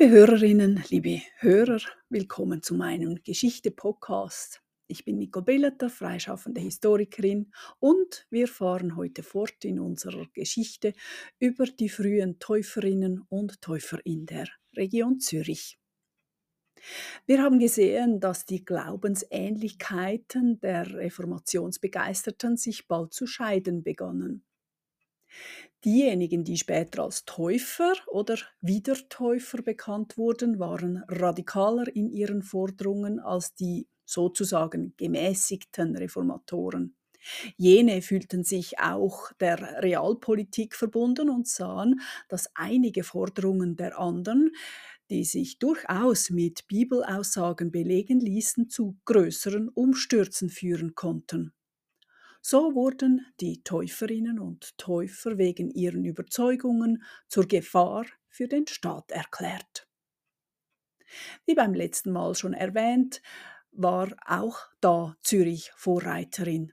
Liebe Hörerinnen, liebe Hörer, willkommen zu meinem Geschichte-Podcast. Ich bin Nicole Billeter, freischaffende Historikerin und wir fahren heute fort in unserer Geschichte über die frühen Täuferinnen und Täufer in der Region Zürich. Wir haben gesehen, dass die Glaubensähnlichkeiten der Reformationsbegeisterten sich bald zu scheiden begannen. Diejenigen, die später als Täufer oder Wiedertäufer bekannt wurden, waren radikaler in ihren Forderungen als die sozusagen gemäßigten Reformatoren. Jene fühlten sich auch der Realpolitik verbunden und sahen, dass einige Forderungen der anderen, die sich durchaus mit Bibelaussagen belegen ließen, zu größeren Umstürzen führen konnten. So wurden die Täuferinnen und Täufer wegen ihren Überzeugungen zur Gefahr für den Staat erklärt. Wie beim letzten Mal schon erwähnt, war auch da Zürich Vorreiterin.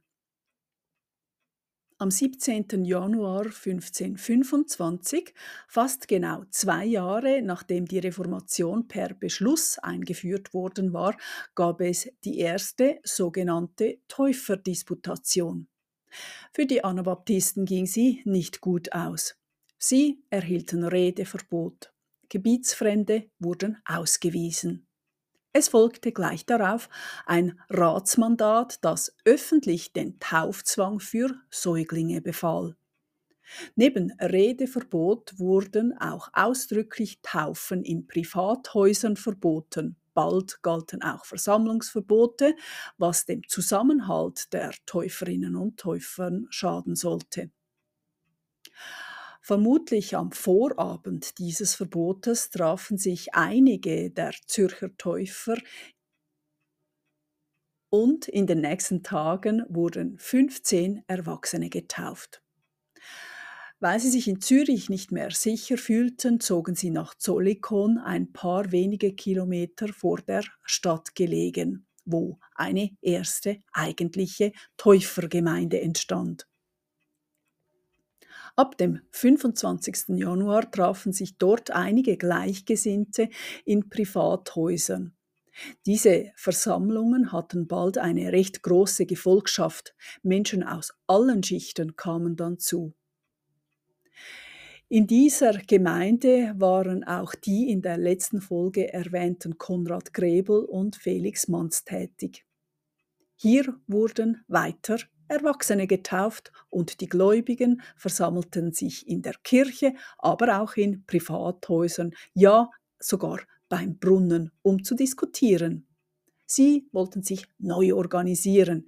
Am 17. Januar 1525, fast genau zwei Jahre nachdem die Reformation per Beschluss eingeführt worden war, gab es die erste sogenannte Täuferdisputation. Für die Anabaptisten ging sie nicht gut aus. Sie erhielten Redeverbot. Gebietsfremde wurden ausgewiesen. Es folgte gleich darauf ein Ratsmandat, das öffentlich den Taufzwang für Säuglinge befahl. Neben Redeverbot wurden auch ausdrücklich Taufen in Privathäusern verboten. Bald galten auch Versammlungsverbote, was dem Zusammenhalt der Täuferinnen und Täufern schaden sollte. Vermutlich am Vorabend dieses Verbotes trafen sich einige der Zürcher Täufer und in den nächsten Tagen wurden 15 Erwachsene getauft. Weil sie sich in Zürich nicht mehr sicher fühlten, zogen sie nach Zollikon, ein paar wenige Kilometer vor der Stadt gelegen, wo eine erste eigentliche Täufergemeinde entstand. Ab dem 25. Januar trafen sich dort einige Gleichgesinnte in Privathäusern. Diese Versammlungen hatten bald eine recht große Gefolgschaft. Menschen aus allen Schichten kamen dann zu. In dieser Gemeinde waren auch die in der letzten Folge erwähnten Konrad Grebel und Felix Manns tätig. Hier wurden weiter Erwachsene getauft und die Gläubigen versammelten sich in der Kirche, aber auch in Privathäusern, ja sogar beim Brunnen, um zu diskutieren. Sie wollten sich neu organisieren.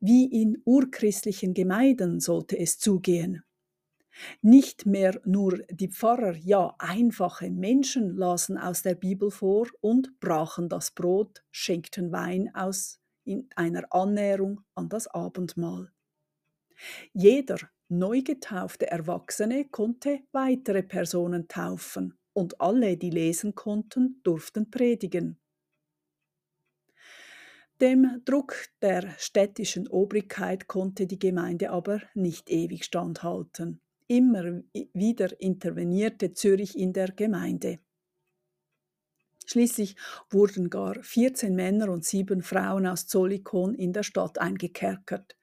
Wie in urchristlichen Gemeinden sollte es zugehen. Nicht mehr nur die Pfarrer, ja einfache Menschen lasen aus der Bibel vor und brachen das Brot, schenkten Wein aus in einer Annäherung an das Abendmahl. Jeder neu getaufte Erwachsene konnte weitere Personen taufen und alle, die lesen konnten, durften predigen. Dem Druck der städtischen Obrigkeit konnte die Gemeinde aber nicht ewig standhalten. Immer wieder intervenierte Zürich in der Gemeinde. Schließlich wurden gar 14 Männer und sieben Frauen aus Zollikon in der Stadt eingekerkert.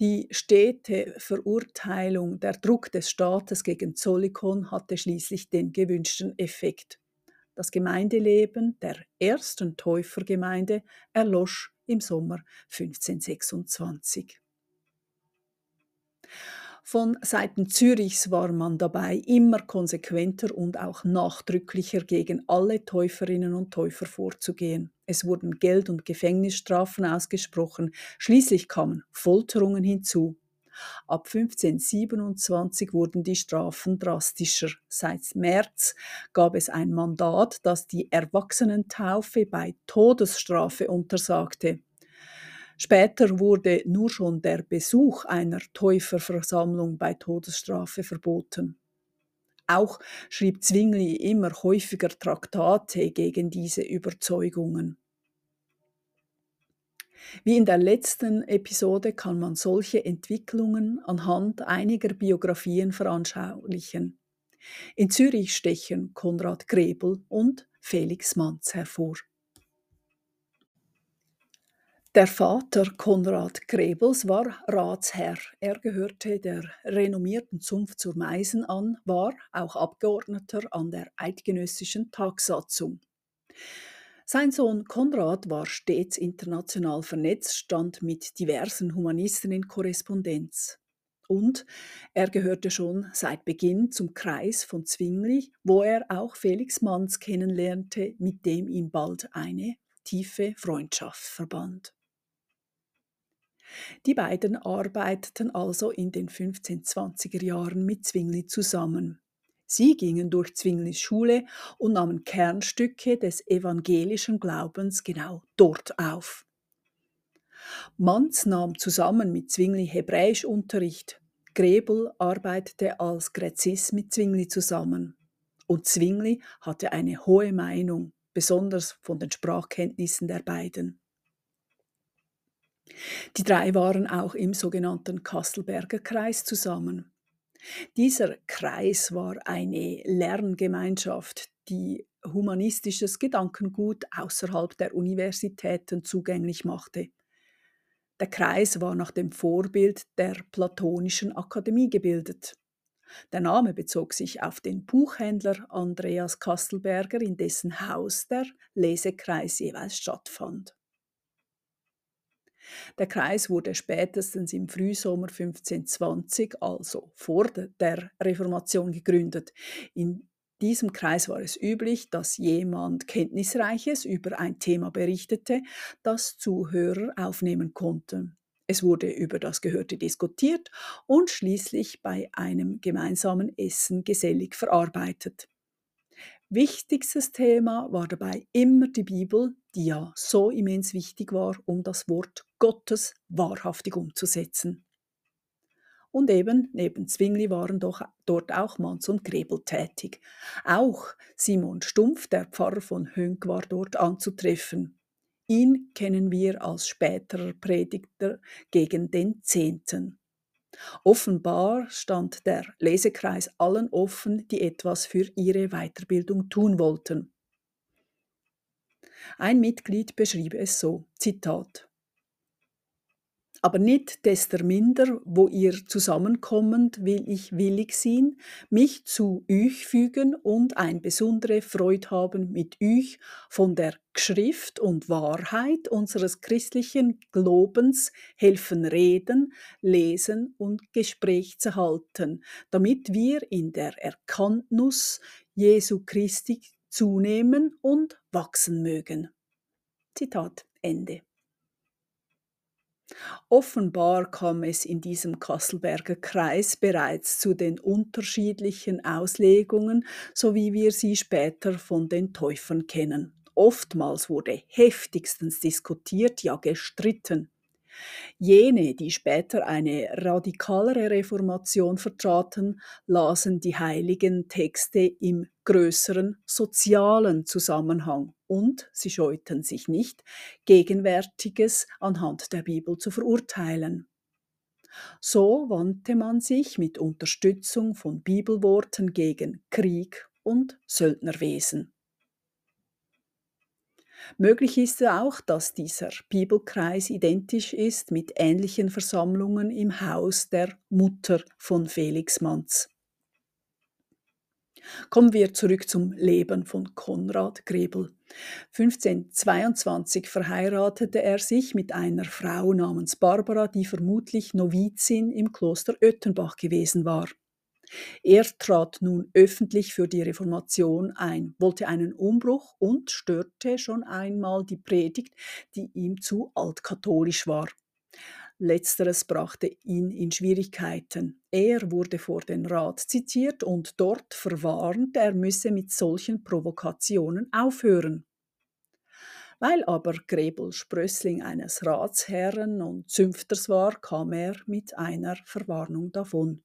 Die stete Verurteilung, der Druck des Staates gegen Zollikon hatte schließlich den gewünschten Effekt. Das Gemeindeleben der ersten Täufergemeinde erlosch im Sommer 1526. Von Seiten Zürichs war man dabei immer konsequenter und auch nachdrücklicher gegen alle Täuferinnen und Täufer vorzugehen. Es wurden Geld- und Gefängnisstrafen ausgesprochen, schließlich kamen Folterungen hinzu. Ab 1527 wurden die Strafen drastischer. Seit März gab es ein Mandat, das die Erwachsenentaufe bei Todesstrafe untersagte. Später wurde nur schon der Besuch einer Täuferversammlung bei Todesstrafe verboten. Auch schrieb Zwingli immer häufiger Traktate gegen diese Überzeugungen. Wie in der letzten Episode kann man solche Entwicklungen anhand einiger Biografien veranschaulichen. In Zürich stechen Konrad Grebel und Felix Manz hervor. Der Vater Konrad Grebels war Ratsherr. Er gehörte der renommierten Zunft zur Meisen an, war auch Abgeordneter an der eidgenössischen Tagsatzung. Sein Sohn Konrad war stets international vernetzt, stand mit diversen Humanisten in Korrespondenz. Und er gehörte schon seit Beginn zum Kreis von Zwingli, wo er auch Felix Manz kennenlernte, mit dem ihn bald eine tiefe Freundschaft verband. Die beiden arbeiteten also in den 1520er Jahren mit Zwingli zusammen. Sie gingen durch Zwinglis Schule und nahmen Kernstücke des evangelischen Glaubens genau dort auf. Manz nahm zusammen mit Zwingli Hebräischunterricht. Grebel arbeitete als Gräzis mit Zwingli zusammen. Und Zwingli hatte eine hohe Meinung, besonders von den Sprachkenntnissen der beiden. Die drei waren auch im sogenannten Kastelberger Kreis zusammen. Dieser Kreis war eine Lerngemeinschaft, die humanistisches Gedankengut außerhalb der Universitäten zugänglich machte. Der Kreis war nach dem Vorbild der Platonischen Akademie gebildet. Der Name bezog sich auf den Buchhändler Andreas Kastelberger, in dessen Haus der Lesekreis jeweils stattfand. Der Kreis wurde spätestens im Frühsommer 1520, also vor der Reformation, gegründet. In diesem Kreis war es üblich, dass jemand Kenntnisreiches über ein Thema berichtete, das Zuhörer aufnehmen konnten. Es wurde über das Gehörte diskutiert und schließlich bei einem gemeinsamen Essen gesellig verarbeitet. Wichtigstes Thema war dabei immer die Bibel, die ja so immens wichtig war, um das Wort Gottes wahrhaftig umzusetzen. Und eben, neben Zwingli waren doch dort auch Manz und Grebel tätig. Auch Simon Stumpf, der Pfarrer von Hönk, war dort anzutreffen. Ihn kennen wir als späterer Predigter gegen den Zehnten. Offenbar stand der Lesekreis allen offen, die etwas für ihre Weiterbildung tun wollten. Ein Mitglied beschrieb es so, Zitat, aber nicht desto minder, wo ihr zusammenkommend, will ich willig sein, mich zu euch fügen und ein besondere Freude haben mit euch von der Schrift und Wahrheit unseres christlichen Glaubens helfen reden, lesen und Gespräch zu halten, damit wir in der Erkanntnis Jesu Christi zunehmen und wachsen mögen. Zitat Ende. Offenbar kam es in diesem Kasselberger Kreis bereits zu den unterschiedlichen Auslegungen, so wie wir sie später von den Täufern kennen. Oftmals wurde heftigstens diskutiert, ja gestritten. Jene, die später eine radikalere Reformation vertraten, lasen die heiligen Texte im größeren sozialen Zusammenhang und sie scheuten sich nicht, Gegenwärtiges anhand der Bibel zu verurteilen. So wandte man sich mit Unterstützung von Bibelworten gegen Krieg und Söldnerwesen. Möglich ist auch, dass dieser Bibelkreis identisch ist mit ähnlichen Versammlungen im Haus der Mutter von Felix Manz. Kommen wir zurück zum Leben von Konrad Grebel. 1522 verheiratete er sich mit einer Frau namens Barbara, die vermutlich Novizin im Kloster Öttenbach gewesen war. Er trat nun öffentlich für die Reformation ein, wollte einen Umbruch und störte schon einmal die Predigt, die ihm zu altkatholisch war. Letzteres brachte ihn in Schwierigkeiten. Er wurde vor den Rat zitiert und dort verwarnt, er müsse mit solchen Provokationen aufhören. Weil aber Grebel Sprössling eines Ratsherren und Zünfters war, kam er mit einer Verwarnung davon.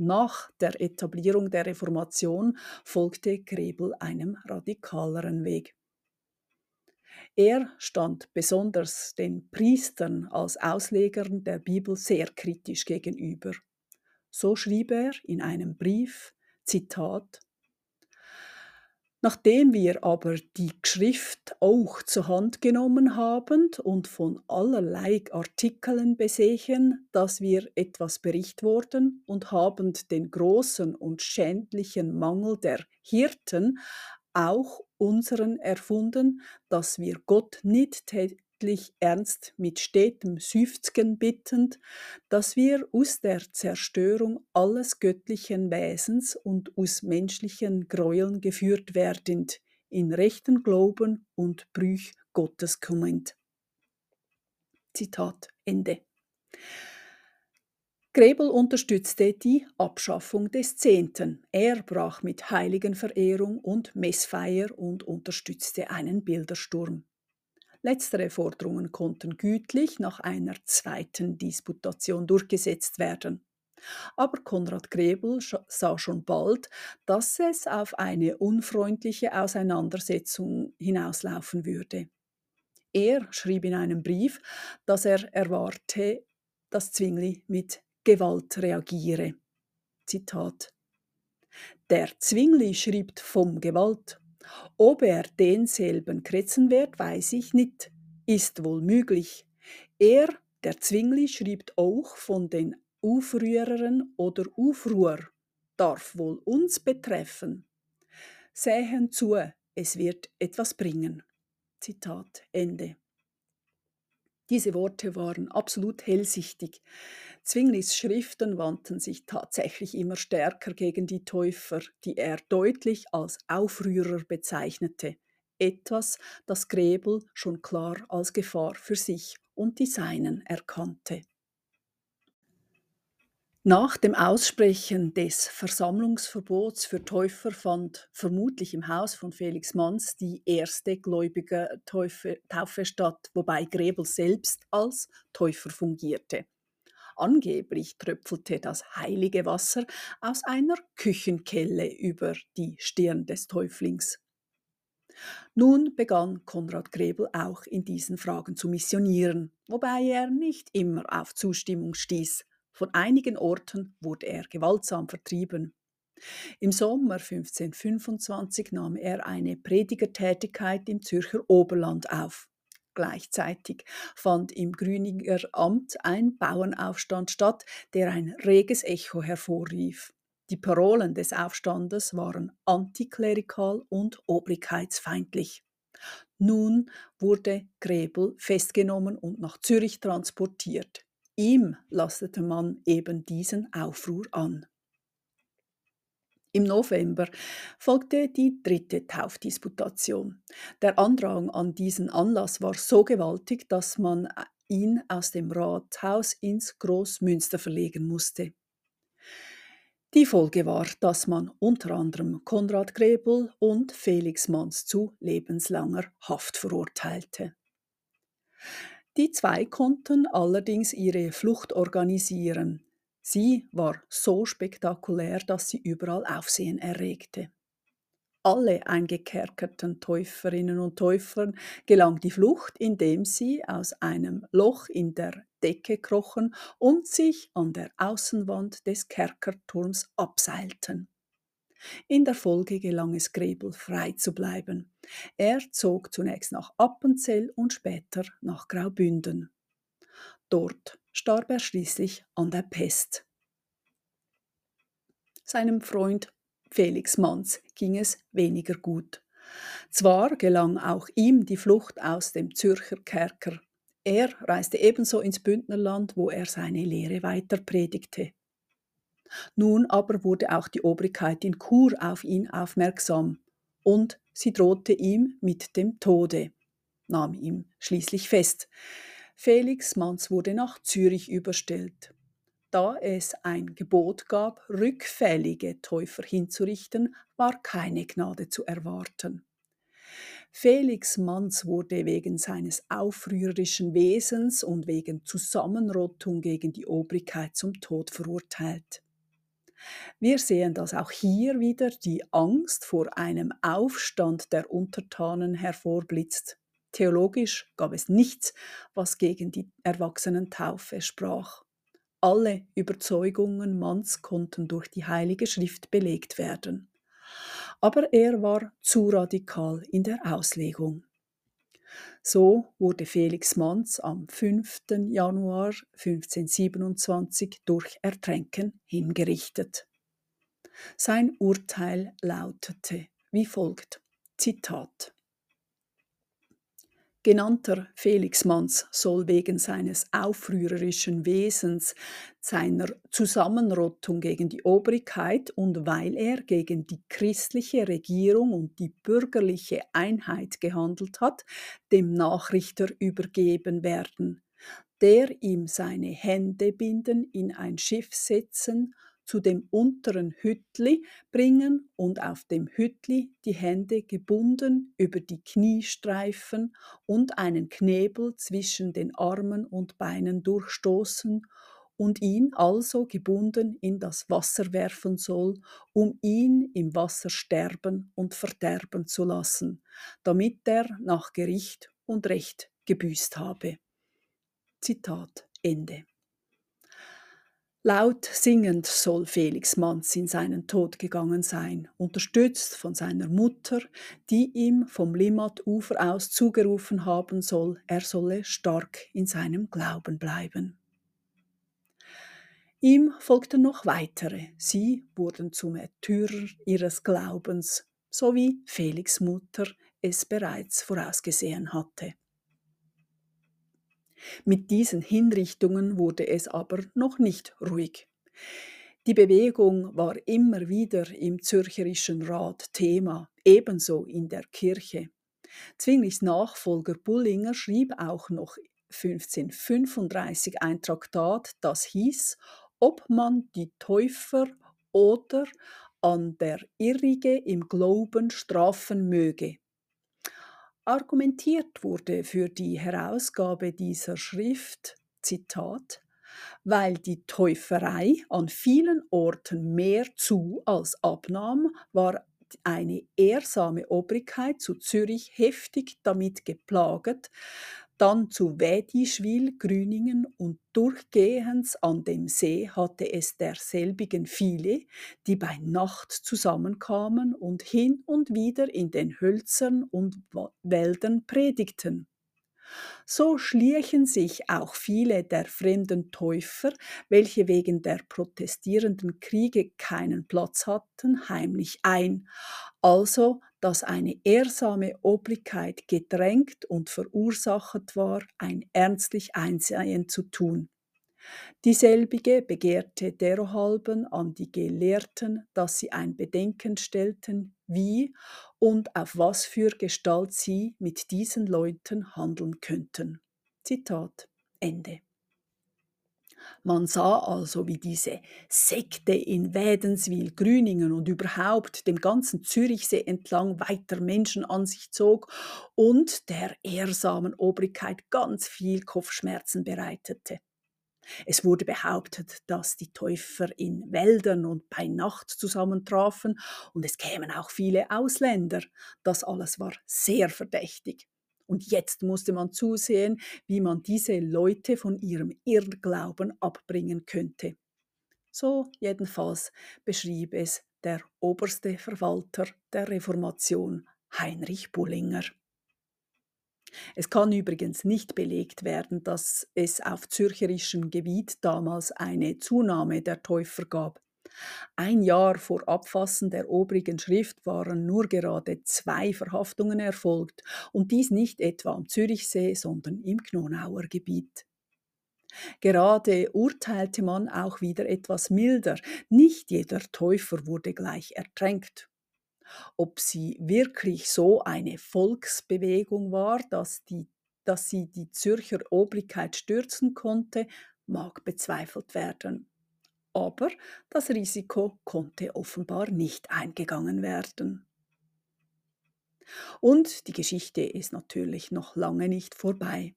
Nach der Etablierung der Reformation folgte Grebel einem radikaleren Weg. Er stand besonders den Priestern als Auslegern der Bibel sehr kritisch gegenüber. So schrieb er in einem Brief, Zitat Nachdem wir aber die Schrift auch zur Hand genommen haben und von allerlei Artikeln besehen, dass wir etwas bericht wurden und haben den großen und schändlichen Mangel der Hirten auch unseren erfunden, dass wir Gott nicht wirklich ernst mit stetem Seufzen bittend, dass wir aus der Zerstörung alles göttlichen Wesens und aus menschlichen Gräueln geführt werdend, in rechten Glauben und Brüch Gottes kommend. Zitat Ende. Grebel unterstützte die Abschaffung des Zehnten. Er brach mit Heiligenverehrung und Messfeier und unterstützte einen Bildersturm. Letztere Forderungen konnten gütlich nach einer zweiten Disputation durchgesetzt werden. Aber Konrad Grebel sah schon bald, dass es auf eine unfreundliche Auseinandersetzung hinauslaufen würde. Er schrieb in einem Brief, dass er erwarte, dass Zwingli mit Gewalt reagiere. Zitat Der Zwingli schrieb vom Gewalt, ob er denselben kretzen wird, weiß ich nicht. Ist wohl möglich. Er, der Zwingli, schrieb auch von den Aufrührern oder Aufruhr, darf wohl uns betreffen. Sähen zu, es wird etwas bringen. Zitat Ende. Diese Worte waren absolut hellsichtig. Zwinglis Schriften wandten sich tatsächlich immer stärker gegen die Täufer, die er deutlich als Aufrührer bezeichnete, etwas, das Grebel schon klar als Gefahr für sich und die Seinen erkannte. Nach dem Aussprechen des Versammlungsverbots für Täufer fand vermutlich im Haus von Felix Manns die erste gläubige Taufe, Taufe statt, wobei Grebel selbst als Täufer fungierte. Angeblich tröpfelte das heilige Wasser aus einer Küchenkelle über die Stirn des Täuflings. Nun begann Konrad Grebel auch in diesen Fragen zu missionieren, wobei er nicht immer auf Zustimmung stieß. Von einigen Orten wurde er gewaltsam vertrieben. Im Sommer 1525 nahm er eine Predigertätigkeit im Zürcher Oberland auf. Gleichzeitig fand im Grüninger Amt ein Bauernaufstand statt, der ein reges Echo hervorrief. Die Parolen des Aufstandes waren antiklerikal und obrigkeitsfeindlich. Nun wurde Grebel festgenommen und nach Zürich transportiert. Ihm lastete man eben diesen Aufruhr an. Im November folgte die dritte Taufdisputation. Der Andrang an diesen Anlass war so gewaltig, dass man ihn aus dem Rathaus ins Großmünster verlegen musste. Die Folge war, dass man unter anderem Konrad Grebel und Felix Manns zu lebenslanger Haft verurteilte. Die zwei konnten allerdings ihre Flucht organisieren. Sie war so spektakulär, dass sie überall Aufsehen erregte. Alle eingekerkerten Täuferinnen und Täufern gelang die Flucht, indem sie aus einem Loch in der Decke krochen und sich an der Außenwand des Kerkerturms abseilten. In der Folge gelang es Grebel, frei zu bleiben. Er zog zunächst nach Appenzell und später nach Graubünden. Dort starb er schließlich an der Pest. Seinem Freund Felix Manz ging es weniger gut. Zwar gelang auch ihm die Flucht aus dem Zürcher Kerker. Er reiste ebenso ins Bündnerland, wo er seine Lehre weiter predigte. Nun aber wurde auch die Obrigkeit in Chur auf ihn aufmerksam und sie drohte ihm mit dem Tode, nahm ihm schließlich fest. Felix Manz wurde nach Zürich überstellt. Da es ein Gebot gab, rückfällige Täufer hinzurichten, war keine Gnade zu erwarten. Felix Manz wurde wegen seines aufrührerischen Wesens und wegen Zusammenrottung gegen die Obrigkeit zum Tod verurteilt. Wir sehen, dass auch hier wieder die Angst vor einem Aufstand der Untertanen hervorblitzt. Theologisch gab es nichts, was gegen die Erwachsenentaufe sprach. Alle Überzeugungen Manns konnten durch die Heilige Schrift belegt werden. Aber er war zu radikal in der Auslegung. So wurde Felix Manz am 5. Januar 1527 durch Ertränken hingerichtet. Sein Urteil lautete wie folgt: Zitat Genannter Felix Manz soll wegen seines aufrührerischen Wesens, seiner Zusammenrottung gegen die Obrigkeit und weil er gegen die christliche Regierung und die bürgerliche Einheit gehandelt hat, dem Nachrichter übergeben werden, der ihm seine Hände binden, in ein Schiff setzen zu dem unteren Hüttli bringen und auf dem Hüttli die Hände gebunden über die Knie streifen und einen Knebel zwischen den Armen und Beinen durchstoßen und ihn also gebunden in das Wasser werfen soll, um ihn im Wasser sterben und verderben zu lassen, damit er nach Gericht und Recht gebüßt habe. Zitat Ende. Laut singend soll Felix Manz in seinen Tod gegangen sein, unterstützt von seiner Mutter, die ihm vom Limmat-Ufer aus zugerufen haben soll, er solle stark in seinem Glauben bleiben. Ihm folgten noch weitere, sie wurden zum Märtyrer ihres Glaubens, so wie Felix Mutter es bereits vorausgesehen hatte. Mit diesen Hinrichtungen wurde es aber noch nicht ruhig. Die Bewegung war immer wieder im Zürcherischen Rat Thema, ebenso in der Kirche. Zwinglichs Nachfolger Bullinger schrieb auch noch 1535 ein Traktat, das hieß, ob man die Täufer oder an der Irrige im Glauben strafen möge. Argumentiert wurde für die Herausgabe dieser Schrift, Zitat, weil die Täuferei an vielen Orten mehr zu als abnahm, war eine ehrsame Obrigkeit zu Zürich heftig damit geplaget, dann zu Wädischwil, Grüningen und durchgehends an dem See hatte es derselbigen viele, die bei Nacht zusammenkamen und hin und wieder in den Hölzern und Wäldern predigten. So schliechen sich auch viele der fremden Täufer, welche wegen der protestierenden Kriege keinen Platz hatten, heimlich ein, also dass eine ehrsame Obrigkeit gedrängt und verursacht war, ein ernstlich Einsehen zu tun. Dieselbige begehrte derohalben an die Gelehrten, dass sie ein Bedenken stellten, wie und auf was für Gestalt sie mit diesen Leuten handeln könnten. Zitat Ende. Man sah also, wie diese Sekte in Wädenswil, Grüningen und überhaupt dem ganzen Zürichsee entlang weiter Menschen an sich zog und der ehrsamen Obrigkeit ganz viel Kopfschmerzen bereitete. Es wurde behauptet, dass die Täufer in Wäldern und bei Nacht zusammentrafen und es kämen auch viele Ausländer. Das alles war sehr verdächtig. Und jetzt musste man zusehen, wie man diese Leute von ihrem Irrglauben abbringen könnte. So jedenfalls beschrieb es der oberste Verwalter der Reformation, Heinrich Bullinger. Es kann übrigens nicht belegt werden, dass es auf zürcherischem Gebiet damals eine Zunahme der Täufer gab. Ein Jahr vor Abfassen der obrigen Schrift waren nur gerade zwei Verhaftungen erfolgt, und dies nicht etwa am Zürichsee, sondern im Knonauer Gebiet. Gerade urteilte man auch wieder etwas milder. Nicht jeder Täufer wurde gleich ertränkt. Ob sie wirklich so eine Volksbewegung war, dass, die, dass sie die Zürcher Obrigkeit stürzen konnte, mag bezweifelt werden. Aber das Risiko konnte offenbar nicht eingegangen werden. Und die Geschichte ist natürlich noch lange nicht vorbei.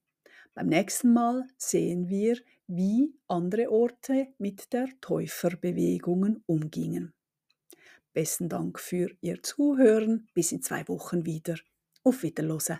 Beim nächsten Mal sehen wir, wie andere Orte mit der Täuferbewegungen umgingen. Besten Dank für Ihr Zuhören. Bis in zwei Wochen wieder. Auf Wiederhören.